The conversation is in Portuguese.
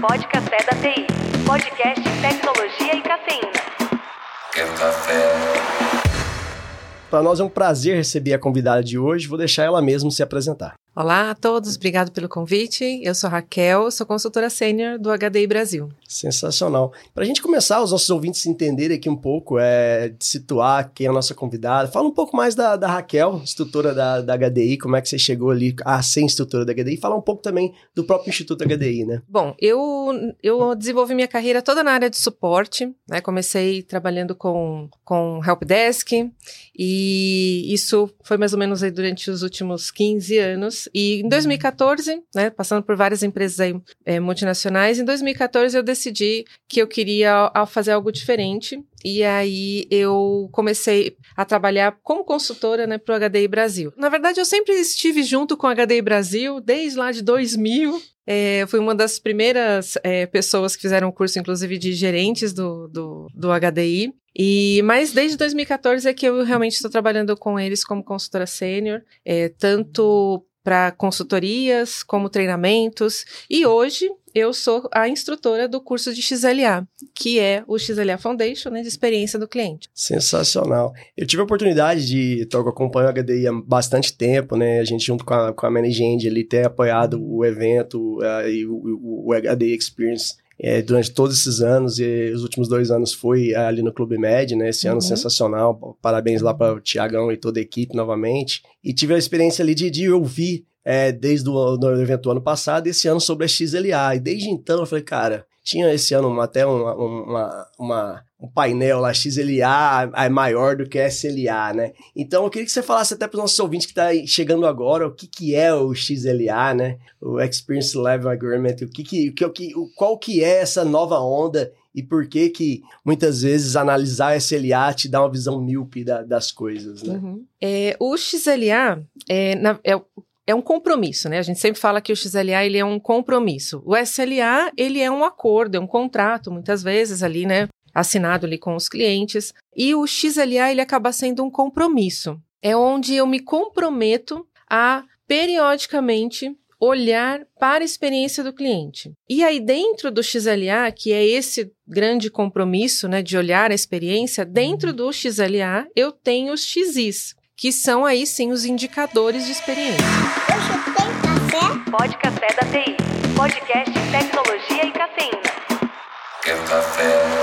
Pode Café da TI. Podcast Tecnologia e Cafeína. Quer café? Para nós é um prazer receber a convidada de hoje. Vou deixar ela mesma se apresentar. Olá a todos, obrigado pelo convite. Eu sou Raquel, sou consultora sênior do HDI Brasil. Sensacional. Para a gente começar, os nossos ouvintes entenderem aqui um pouco, é, situar quem é a nossa convidada. Fala um pouco mais da, da Raquel, instrutora da, da HDI, como é que você chegou ali a ser instrutora da HDI. Fala um pouco também do próprio Instituto HDI, né? Bom, eu, eu desenvolvi minha carreira toda na área de suporte, né? Comecei trabalhando com, com helpdesk e isso foi mais ou menos aí durante os últimos 15 anos. E em 2014, né, passando por várias empresas aí, é, multinacionais, em 2014 eu decidi que eu queria fazer algo diferente. E aí eu comecei a trabalhar como consultora né, para o HDI Brasil. Na verdade, eu sempre estive junto com o HDI Brasil desde lá de 2000. É, fui uma das primeiras é, pessoas que fizeram o curso, inclusive, de gerentes do, do, do HDI. E, mas desde 2014 é que eu realmente estou trabalhando com eles como consultora sênior, é, tanto para consultorias, como treinamentos. E hoje eu sou a instrutora do curso de XLA, que é o XLA Foundation, né, de experiência do cliente. Sensacional. Eu tive a oportunidade de, eu acompanho o HDI há bastante tempo, né, a gente junto com a, com a Managend ali ter apoiado o evento uh, e o, o, o HDI Experience é, durante todos esses anos, e os últimos dois anos foi ali no Clube Med, né? Esse uhum. ano sensacional. Parabéns lá para o Tiagão e toda a equipe novamente. E tive a experiência ali de, de ouvir é, desde o do evento do ano passado, esse ano sobre a XLA. E desde então eu falei, cara, tinha esse ano até uma, uma, uma, um painel lá, XLA é maior do que SLA, né? Então eu queria que você falasse até para os nossos ouvintes que está chegando agora o que, que é o XLA, né? O Experience Level Agreement, o que que, o que, qual que é essa nova onda e por que que muitas vezes analisar SLA te dá uma visão míope da, das coisas, né? Uhum. É, o XLA é, na, é é um compromisso, né? A gente sempre fala que o XLA ele é um compromisso. O SLA ele é um acordo, é um contrato, muitas vezes ali, né? Assinado ali com os clientes. E o XLA ele acaba sendo um compromisso. É onde eu me comprometo a periodicamente olhar para a experiência do cliente. E aí dentro do XLA, que é esse grande compromisso, né, de olhar a experiência, dentro do XLA eu tenho os XIs, que são aí sim os indicadores de experiência. Eu café? Pode Café da TI. Podcast Tecnologia e Cafeína. Quer café?